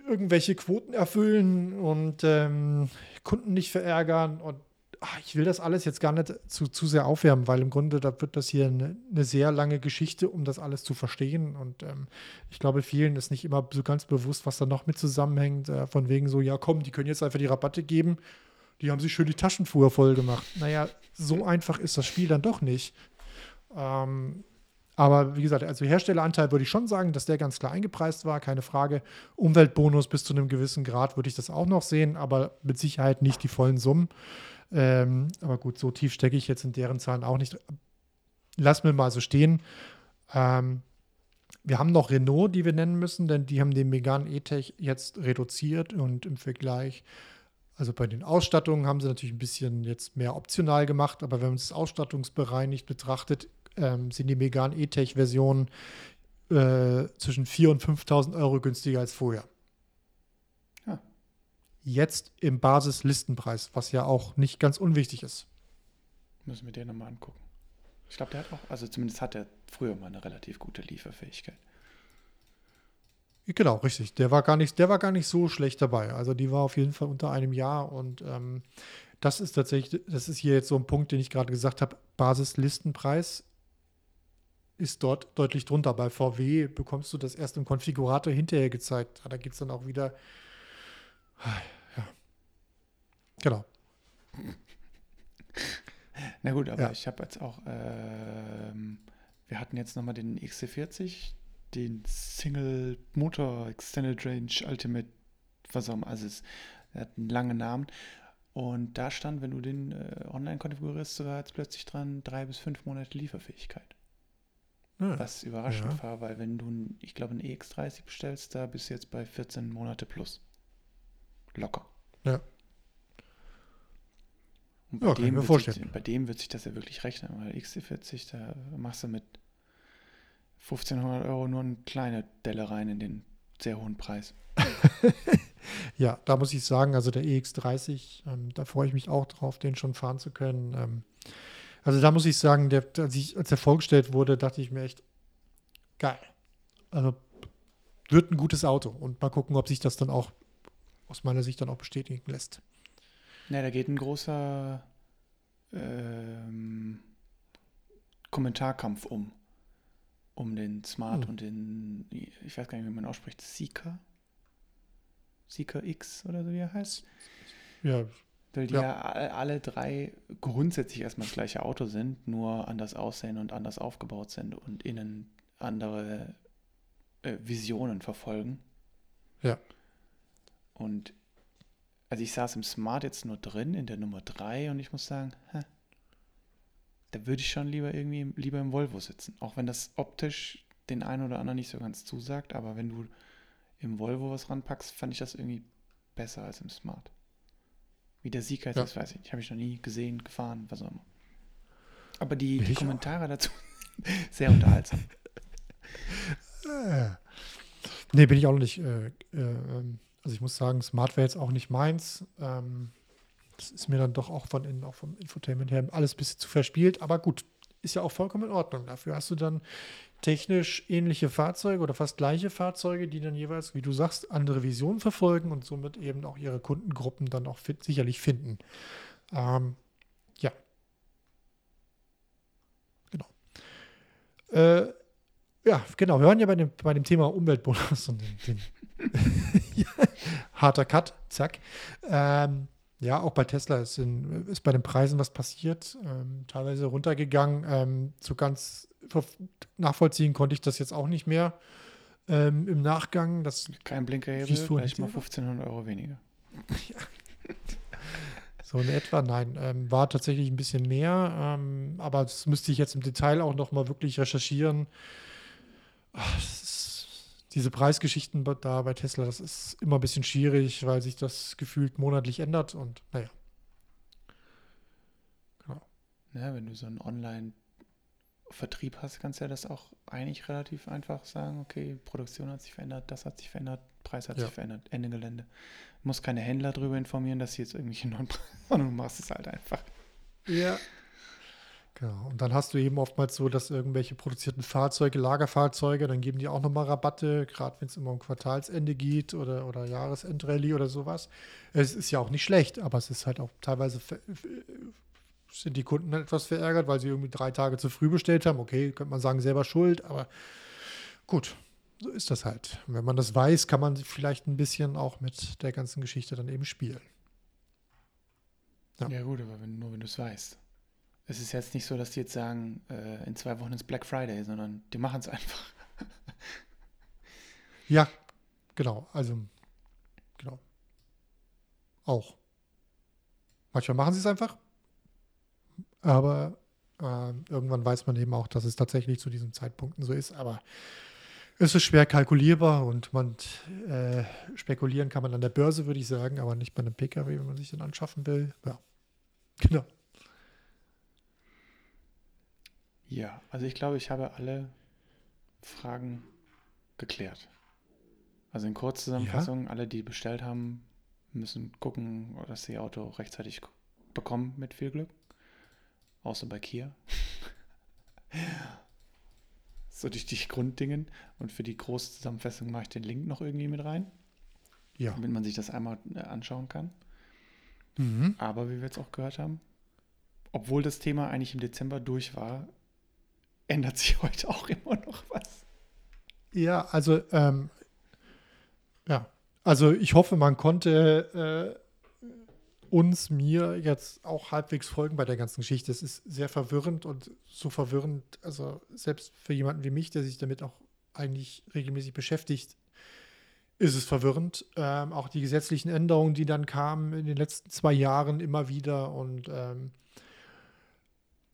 irgendwelche Quoten erfüllen und ähm, Kunden nicht verärgern und ach, ich will das alles jetzt gar nicht zu, zu sehr aufwärmen, weil im Grunde da wird das hier eine, eine sehr lange Geschichte, um das alles zu verstehen. Und ähm, ich glaube, vielen ist nicht immer so ganz bewusst, was da noch mit zusammenhängt. Äh, von wegen so, ja komm, die können jetzt einfach die Rabatte geben. Die haben sich schön die Taschenfuhr voll gemacht. Naja, so einfach ist das Spiel dann doch nicht. Ähm, aber wie gesagt, also Herstelleranteil würde ich schon sagen, dass der ganz klar eingepreist war, keine Frage. Umweltbonus bis zu einem gewissen Grad würde ich das auch noch sehen, aber mit Sicherheit nicht die vollen Summen. Ähm, aber gut, so tief stecke ich jetzt in deren Zahlen auch nicht. Lass mir mal so stehen. Ähm, wir haben noch Renault, die wir nennen müssen, denn die haben den Megane E-Tech jetzt reduziert und im Vergleich, also bei den Ausstattungen haben sie natürlich ein bisschen jetzt mehr optional gemacht, aber wenn man das Ausstattungsbereinigt betrachtet, ähm, sind die Megane E-Tech-Versionen äh, zwischen 4.000 und 5.000 Euro günstiger als vorher jetzt im Basislistenpreis, was ja auch nicht ganz unwichtig ist. Müssen wir den nochmal angucken. Ich glaube, der hat auch, also zumindest hat er früher mal eine relativ gute Lieferfähigkeit. Genau, richtig. Der war gar nicht, der war gar nicht so schlecht dabei. Also die war auf jeden Fall unter einem Jahr und ähm, das ist tatsächlich, das ist hier jetzt so ein Punkt, den ich gerade gesagt habe. Basislistenpreis ist dort deutlich drunter. Bei VW bekommst du das erst im Konfigurator hinterher gezeigt. Da gibt es dann auch wieder Genau. Na gut, aber ja. ich habe jetzt auch, ähm, wir hatten jetzt nochmal den XC40, den Single Motor Extended Range Ultimate, was auch immer, also es hat einen langen Namen. Und da stand, wenn du den äh, online konfigurierst, sogar jetzt plötzlich dran, drei bis fünf Monate Lieferfähigkeit. Ja. Was überraschend ja. war, weil wenn du, ich glaube, einen EX30 bestellst, da bist du jetzt bei 14 Monate plus. Locker. Ja. Und bei, ja, dem sich, bei dem wird sich das ja wirklich rechnen, weil XC40, da machst du mit 1500 Euro nur eine kleine Delle rein in den sehr hohen Preis. ja, da muss ich sagen, also der EX30, ähm, da freue ich mich auch drauf, den schon fahren zu können. Ähm, also da muss ich sagen, der, als, ich, als er vorgestellt wurde, dachte ich mir echt, geil. Also wird ein gutes Auto und mal gucken, ob sich das dann auch aus meiner Sicht dann auch bestätigen lässt. Ja, da geht ein großer ähm, Kommentarkampf um. Um den Smart hm. und den, ich weiß gar nicht, wie man ausspricht, Seeker? Seeker X oder so wie er heißt. Ja. Weil die ja, ja alle drei grundsätzlich erstmal das gleiche Auto sind, nur anders aussehen und anders aufgebaut sind und innen andere äh, Visionen verfolgen. Ja. Und also ich saß im Smart jetzt nur drin, in der Nummer 3 und ich muss sagen, hä, da würde ich schon lieber irgendwie lieber im Volvo sitzen. Auch wenn das optisch den einen oder anderen nicht so ganz zusagt, aber wenn du im Volvo was ranpackst, fand ich das irgendwie besser als im Smart. Wie der Sieg heißt, ja. das weiß ich nicht. Habe ich noch nie gesehen, gefahren, was auch immer. Aber die, die Kommentare auch. dazu sehr unterhaltsam. Äh. nee, bin ich auch noch nicht äh, äh, ähm, also ich muss sagen, Smart wäre jetzt auch nicht meins. Ähm, das ist mir dann doch auch von innen, auch vom Infotainment her, alles ein bisschen zu verspielt. Aber gut, ist ja auch vollkommen in Ordnung. Dafür hast du dann technisch ähnliche Fahrzeuge oder fast gleiche Fahrzeuge, die dann jeweils, wie du sagst, andere Visionen verfolgen und somit eben auch ihre Kundengruppen dann auch fit, sicherlich finden. Ähm, ja. Genau. Äh, ja, genau. Wir waren ja bei dem, bei dem Thema Umweltbonus und den, den Harter Cut, zack. Ähm, ja, auch bei Tesla ist, in, ist, bei den Preisen was passiert, ähm, teilweise runtergegangen. Ähm, so ganz nachvollziehen konnte ich das jetzt auch nicht mehr ähm, im Nachgang. Das Kein Blinkerhebel, vielleicht mal 1500 Euro weniger. ja. So in etwa, nein. Ähm, war tatsächlich ein bisschen mehr, ähm, aber das müsste ich jetzt im Detail auch nochmal wirklich recherchieren. Ach, das diese Preisgeschichten da bei Tesla, das ist immer ein bisschen schwierig, weil sich das gefühlt monatlich ändert und naja. Genau. Ja, wenn du so einen Online- Vertrieb hast, kannst du ja das auch eigentlich relativ einfach sagen, okay, Produktion hat sich verändert, das hat sich verändert, Preis hat Ja. sich verändert, Ende Gelände. Du musst keine Händler darüber informieren, dass sie jetzt irgendwelche neuen Preise, sondern du machst es halt einfach. Ja. Genau. Und dann hast du eben oftmals so, dass irgendwelche produzierten Fahrzeuge, Lagerfahrzeuge, dann geben die auch nochmal Rabatte, gerade wenn es immer um Quartalsende geht oder, oder Jahresendrallye oder sowas. Es ist ja auch nicht schlecht, aber es ist halt auch teilweise sind die Kunden etwas verärgert, weil sie irgendwie drei Tage zu früh bestellt haben. Okay, könnte man sagen, selber schuld, aber gut, so ist das halt. Und wenn man das weiß, kann man vielleicht ein bisschen auch mit der ganzen Geschichte dann eben spielen. Ja. Ja, gut, aber wenn, nur wenn du es weißt. Es ist jetzt nicht so, dass die jetzt sagen, äh, in zwei Wochen ist Black Friday, sondern die machen es einfach. Ja, genau. Also, genau. Auch. Manchmal machen sie es einfach, aber ähm, irgendwann weiß man eben auch, dass es tatsächlich zu diesen Zeitpunkten so ist. Aber es ist schwer kalkulierbar und man äh, spekulieren kann man an der Börse, würde ich sagen, aber nicht bei einem PKW, wenn man sich den anschaffen will. Ja, genau. Ja, also ich glaube, ich habe alle Fragen geklärt. Also in Kurzzusammenfassung, alle, die bestellt haben, müssen gucken, dass sie ihr Auto rechtzeitig bekommen mit viel Glück. Außer bei Kia. so die, die Grunddingen. Und für die große Zusammenfassung mache ich den Link noch irgendwie mit rein, Ja. damit man sich das einmal äh, anschauen kann. Mhm. Aber wie wir jetzt auch gehört haben, obwohl das Thema eigentlich im Dezember durch war, ändert sich heute auch immer noch was. Ja, also ähm, ja, also ich hoffe, man konnte äh, uns, mir jetzt auch halbwegs folgen bei der ganzen Geschichte. Es ist sehr verwirrend und so verwirrend, also selbst für jemanden wie mich, der sich damit auch eigentlich regelmäßig beschäftigt, ist es verwirrend. Ähm, auch die gesetzlichen Änderungen, die dann kamen in den letzten zwei Jahren immer wieder und ähm,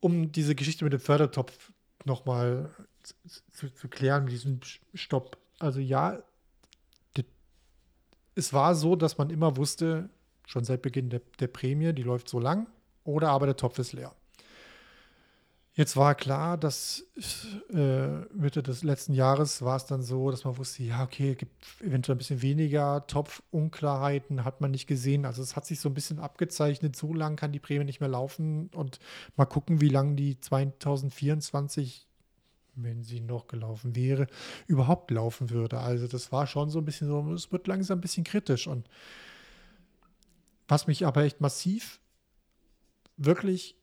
um diese Geschichte mit dem Fördertopf nochmal zu, zu, klären, mit diesem Stopp. Also ja, es war so, dass man immer wusste, schon seit Beginn der, der Prämie, die läuft so lang, oder aber der Topf ist leer. Jetzt war klar, dass äh, Mitte des letzten Jahres war es dann so, dass man wusste, ja, okay, gibt eventuell ein bisschen weniger Topfunklarheiten, hat man nicht gesehen. Also es hat sich so ein bisschen abgezeichnet, so lang kann die Prämie nicht mehr laufen und mal gucken, wie lange die 2024, wenn sie noch gelaufen wäre, überhaupt laufen würde. Also das war schon so ein bisschen so, es wird langsam ein bisschen kritisch und was mich aber echt massiv wirklich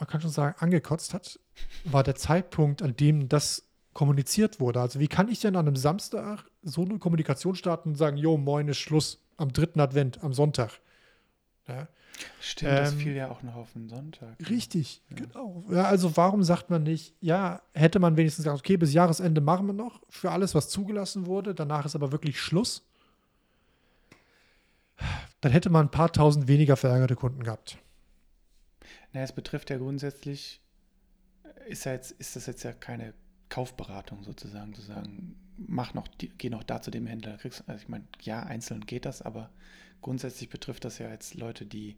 man kann schon sagen, angekotzt hat, war der Zeitpunkt, an dem das kommuniziert wurde. Also wie kann ich denn an einem Samstag so eine Kommunikation starten und sagen, jo, moin ist Schluss am dritten Advent, am Sonntag. Ja, Stimmt, das Ähm, fiel ja auch noch auf den Sonntag. richtig, genau. Ja, also warum sagt man nicht, ja, hätte man wenigstens gesagt, okay, bis Jahresende machen wir noch für alles, was zugelassen wurde, danach ist aber wirklich Schluss. Dann hätte man ein paar tausend weniger verärgerte Kunden gehabt. Naja, es betrifft ja grundsätzlich, ist, ja jetzt, ist das jetzt ja keine Kaufberatung sozusagen, zu sagen, mach noch, die, geh noch da zu dem Händler. Kriegst, also ich meine, ja, einzeln geht das, aber grundsätzlich betrifft das ja jetzt Leute, die,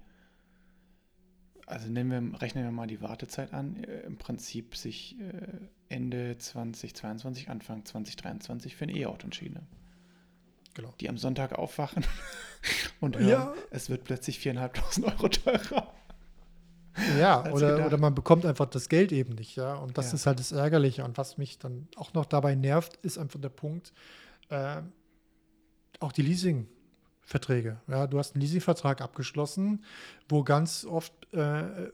also nehmen wir, rechnen wir mal die Wartezeit an, äh, im Prinzip sich äh, Ende 2022, Anfang 2023 für ein E-Auto entschieden haben. Genau. Die am Sonntag aufwachen und hören, Ja. es wird plötzlich 4.500 Euro teurer. Ja, oder, gedacht. oder man bekommt einfach das Geld eben nicht, ja. Und das Ja. ist halt das Ärgerliche. Und was mich dann auch noch dabei nervt, ist einfach der Punkt, äh, auch die Leasingverträge. Ja, du hast einen Leasingvertrag abgeschlossen, wo ganz oft äh,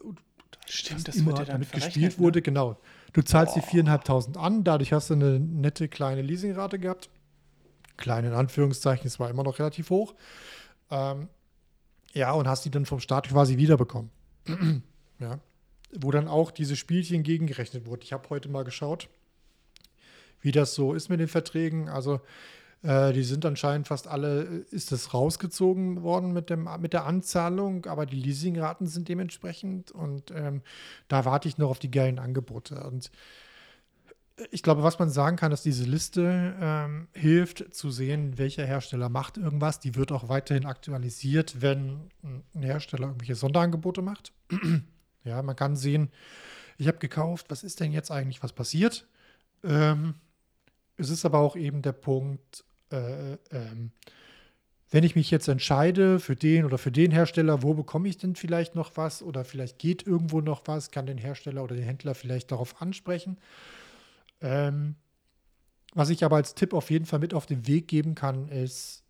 Stimmt, das immer wird ja damit gespielt ne? wurde, genau. Du zahlst die Boah. 4.500 an, dadurch hast du eine nette kleine Leasingrate gehabt. Klein in Anführungszeichen, es war immer noch relativ hoch. Ähm, ja, und hast die dann vom Staat quasi wiederbekommen. ja. Wo dann auch diese Spielchen gegengerechnet wurden. Ich habe heute mal geschaut, wie das so ist mit den Verträgen. Also äh, die sind anscheinend fast alle, äh, ist das rausgezogen worden mit, dem, mit der Anzahlung, aber die Leasingraten sind dementsprechend und ähm, da warte ich noch auf die geilen Angebote. Und ich glaube, was man sagen kann, dass diese Liste ähm, hilft zu sehen, welcher Hersteller macht irgendwas. Die wird auch weiterhin aktualisiert, wenn ein Hersteller irgendwelche Sonderangebote macht. ja, man kann sehen, ich habe gekauft, was ist denn jetzt eigentlich, was passiert? Ähm, es ist aber auch eben der Punkt, äh, ähm, wenn ich mich jetzt entscheide für den oder für den Hersteller, wo bekomme ich denn vielleicht noch was oder vielleicht geht irgendwo noch was, kann den Hersteller oder den Händler vielleicht darauf ansprechen. Ähm, was ich aber als Tipp auf jeden Fall mit auf den Weg geben kann, ist,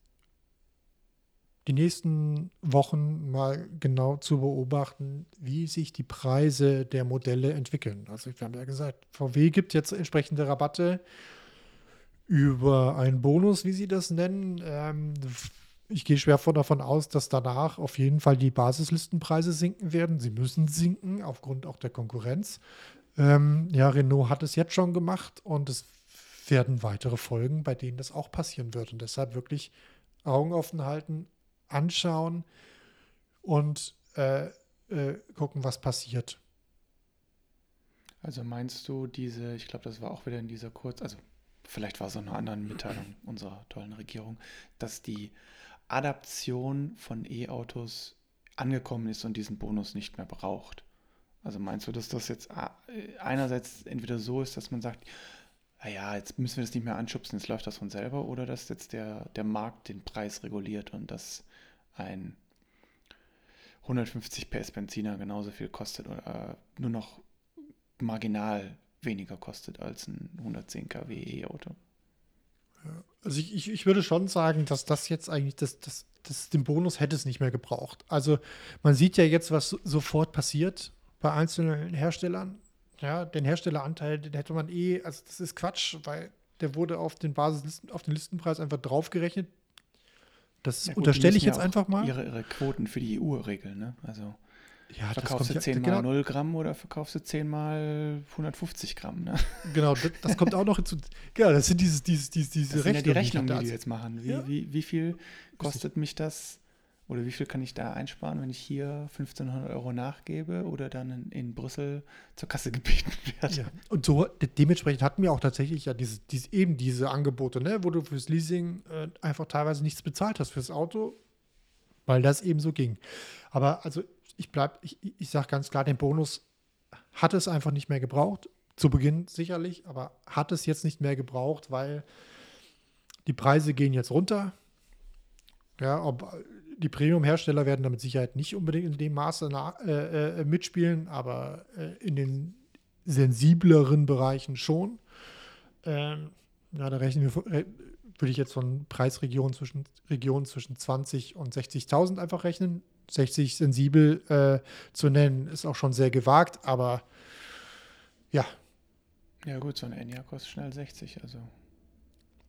die nächsten Wochen mal genau zu beobachten, wie sich die Preise der Modelle entwickeln. Also wir haben ja gesagt, VW gibt jetzt entsprechende Rabatte über einen Bonus, wie sie das nennen. Ähm, ich gehe schwer davon aus, dass danach auf jeden Fall die Basislistenpreise sinken werden. Sie müssen sinken aufgrund auch der Konkurrenz. Ähm, ja, Renault hat es jetzt schon gemacht und es werden weitere Folgen, bei denen das auch passieren wird. Und deshalb wirklich Augen offen halten, anschauen und äh, äh, gucken, was passiert. Also meinst du diese, ich glaube, das war auch wieder in dieser Kurz, also vielleicht war es auch eine andere Mitteilung unserer tollen Regierung, dass die Adaption von E-Autos angekommen ist und diesen Bonus nicht mehr braucht. Also meinst du, dass das jetzt einerseits entweder so ist, dass man sagt, naja, jetzt müssen wir das nicht mehr anschubsen, jetzt läuft das von selber, oder dass jetzt der, der Markt den Preis reguliert und dass ein 150 PS Benziner genauso viel kostet oder äh, nur noch marginal weniger kostet als ein 110 kW E-Auto. Also ich, ich, ich, würde schon sagen, dass das jetzt eigentlich, das, das, das, den Bonus hätte es nicht mehr gebraucht. Also man sieht ja jetzt, was so, sofort passiert bei einzelnen Herstellern. Ja, den Herstelleranteil, den hätte man eh, also das ist Quatsch, weil der wurde auf den Basislisten, auf den Listenpreis einfach draufgerechnet. Das ja, unterstelle ich jetzt ja einfach mal. Ihre, ihre Quoten für die EU regeln, ne? Also ja, verkaufst du 10 mal genau. 0 Gramm oder verkaufst du 10 mal 150 Gramm, ne? Genau, das, das kommt auch noch hinzu. Genau, das sind diese, diese, diese, diese das Rechnungen, ja die Rechnungen, die, die, die jetzt machen. Wie, wie, wie viel kostet mich das oder wie viel kann ich da einsparen, wenn ich hier 1500 Euro nachgebe oder dann in, in Brüssel zur Kasse gebeten werde? Ja. Und so dementsprechend hatten wir auch tatsächlich ja diese, diese, eben diese Angebote, ne, wo du fürs Leasing äh, einfach teilweise nichts bezahlt hast fürs Auto, weil das eben so ging. Aber also ich bleibe, ich, ich sage ganz klar, den Bonus hat es einfach nicht mehr gebraucht. Zu Beginn sicherlich, aber hat es jetzt nicht mehr gebraucht, weil die Preise gehen jetzt runter. Ja, ob die Premium-Hersteller werden damit Sicherheit nicht unbedingt in dem Maße na, äh, äh, mitspielen, aber äh, in den sensibleren Bereichen schon. Ähm, ja, da rechnen wir, äh, würde ich jetzt von Preisregionen zwischen, Regionen zwischen 20 und 60.000 einfach rechnen. 60 sensibel äh, zu nennen, ist auch schon sehr gewagt, aber ja. Ja, gut, so ein Enya kostet schnell 60, also.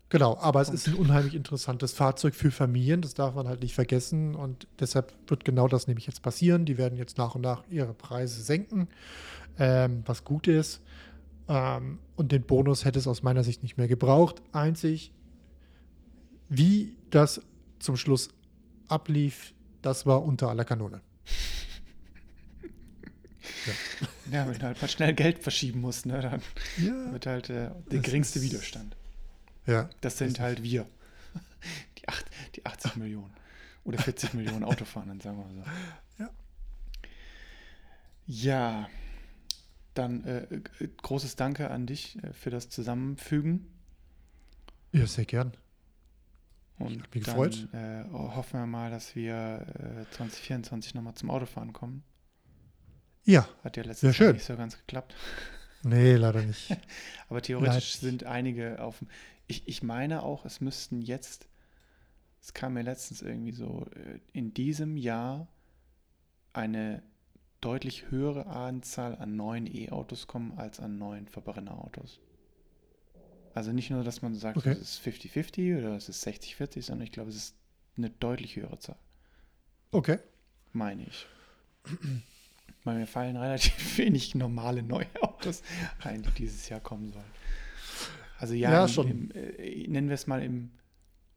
Genau, aber es ist ein unheimlich interessantes Fahrzeug für Familien, das darf man halt nicht vergessen und deshalb wird genau das nämlich jetzt passieren. Die werden jetzt nach und nach ihre Preise senken, ähm, was gut ist. Ähm, und den Bonus hätte es aus meiner Sicht nicht mehr gebraucht. Einzig, wie das zum Schluss ablief, das war unter aller Kanone. ja. ja, wenn du halt mal schnell Geld verschieben musst, ne, dann ja, wird halt äh, der geringste Widerstand. Ja. Das sind halt wir. Die, acht, die 80 Millionen. Oder 40 Millionen Autofahrenden, sagen wir mal so. Ja. Ja. Dann äh, äh großes Danke an dich äh, für das Zusammenfügen. Ja, sehr gern. Und mich dann, gefreut. Äh, hoffen wir mal, dass wir äh, 2024 nochmal zum Autofahren kommen. Ja. Hat ja letztes Jahr nicht so ganz geklappt. Nee, leider nicht. Aber theoretisch leider. sind einige auf dem. Ich, ich meine auch, es müssten jetzt, es kam mir letztens irgendwie so, äh, in diesem Jahr eine deutlich höhere Anzahl an neuen E-Autos kommen als an neuen Verbrennerautos. Also nicht nur, dass man sagt, okay. es ist 50-50 oder es ist 60-40, sondern ich glaube, es ist eine deutlich höhere Zahl. Okay. Meine ich. Weil mir fallen relativ wenig normale neue Autos ein, die dieses Jahr kommen sollen. Also ja, ja im, schon. Im, äh, nennen wir es mal im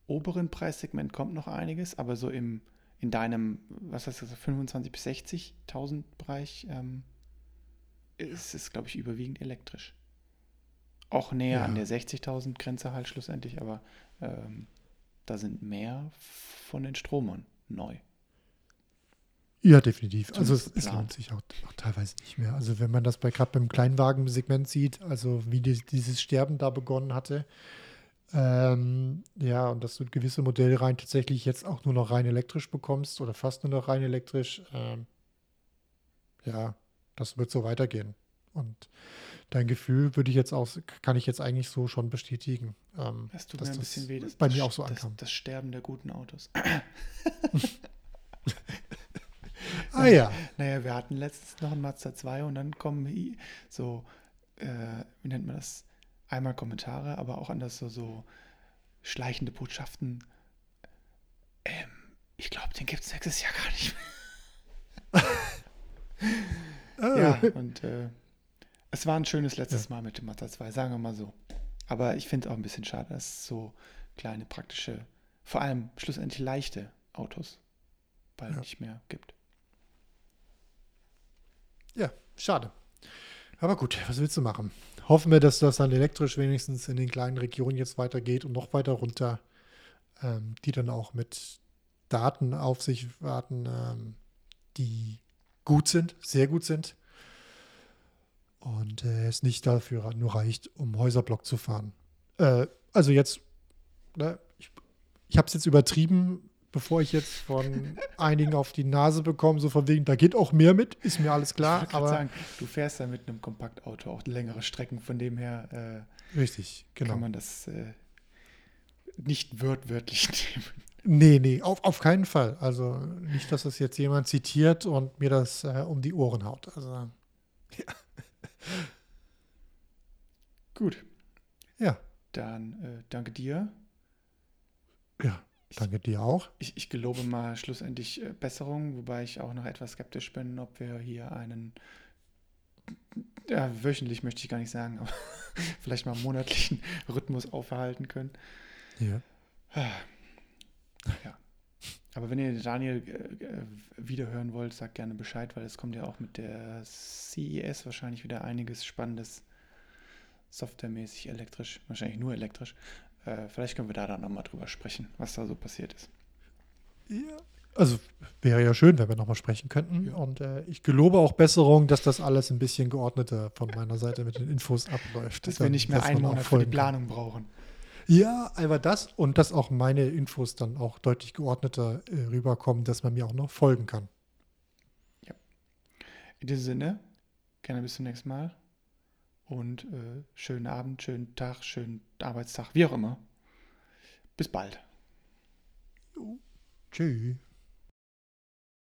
oberen Preissegment kommt noch einiges, aber so im in deinem, was heißt das, 25 bis 60.000 Bereich ähm, ist es, glaube ich, überwiegend elektrisch. Auch näher ja. an der 60.000 Grenze halt schlussendlich, aber ähm, da sind mehr von den Stromern neu. Ja, definitiv. Also es, es lohnt sich auch, auch teilweise nicht mehr. Also wenn man das bei gerade beim Kleinwagensegment sieht, also wie die, dieses Sterben da begonnen hatte, ähm, ja, und dass du gewisse Modellreihen tatsächlich jetzt auch nur noch rein elektrisch bekommst oder fast nur noch rein elektrisch, ähm, ja, das wird so weitergehen. Und dein Gefühl würde ich jetzt auch, kann ich jetzt eigentlich so schon bestätigen. Ähm, Es tut dass mir ein das bisschen weh, dass bei das, mir auch so das, ankam. das Sterben der guten Autos. Ah ja, Naja, wir hatten letztens noch einen Mazda 2 und dann kommen so, äh, wie nennt man das? Einmal Kommentare, aber auch anders so, so schleichende Botschaften. Ähm, ich glaube, den gibt es nächstes Jahr gar nicht mehr. Ja, und äh, es war ein schönes letztes Mal mit dem Mazda 2, sagen wir mal so. Aber ich finde es auch ein bisschen schade, dass es so kleine, praktische, vor allem schlussendlich leichte Autos bald Ja. nicht mehr gibt. Ja, schade. Aber gut, was willst du machen? Hoffen wir, dass das dann elektrisch wenigstens in den kleinen Regionen jetzt weitergeht und noch weiter runter, ähm, die dann auch mit Daten auf sich warten, ähm, die gut sind, sehr gut sind. Und äh, es nicht dafür nur reicht, um Häuserblock zu fahren. Äh, also jetzt, ne, ich, ich habe es jetzt übertrieben, bevor ich jetzt von einigen auf die Nase bekomme, so von wegen, da geht auch mehr mit, ist mir alles Ich klar. gerade Aber sagen, du fährst ja mit einem Kompaktauto auch längere Strecken, von dem her richtig, äh, genau. kann man das äh, nicht wörtwörtlich nehmen. Nee, nee, auf, auf keinen Fall. Also nicht, dass das jetzt jemand zitiert und mir das äh, um die Ohren haut. Also Gut, ja, dann äh, danke dir. ja, danke dir auch. Ich, ich gelobe mal schlussendlich äh, Besserung, wobei ich auch noch etwas skeptisch bin, ob wir hier einen, ja, wöchentlich möchte ich gar nicht sagen, aber vielleicht mal monatlichen Rhythmus aufhalten können. Ja. Ja. Aber wenn ihr Daniel äh, äh, wiederhören wollt, sagt gerne Bescheid, weil es kommt ja auch mit der CES wahrscheinlich wieder einiges Spannendes, softwaremäßig, elektrisch, wahrscheinlich nur elektrisch. Äh, vielleicht können wir da dann nochmal drüber sprechen, was da so passiert ist. ja. Also wäre ja schön, wenn wir nochmal sprechen könnten. Ja. Und äh, ich gelobe auch Besserung, dass das alles ein bisschen geordneter von meiner Seite mit den Infos abläuft. Dass wir nicht mehr einen Monat für die. Planung brauchen. Ja, aber das und dass auch meine Infos dann auch deutlich geordneter äh, rüberkommen, dass man mir auch noch folgen kann. In diesem Sinne, gerne bis zum nächsten Mal. Und äh, schönen Abend, schönen Tag, schönen Arbeitstag, wie auch immer. Bis bald. Tschüss.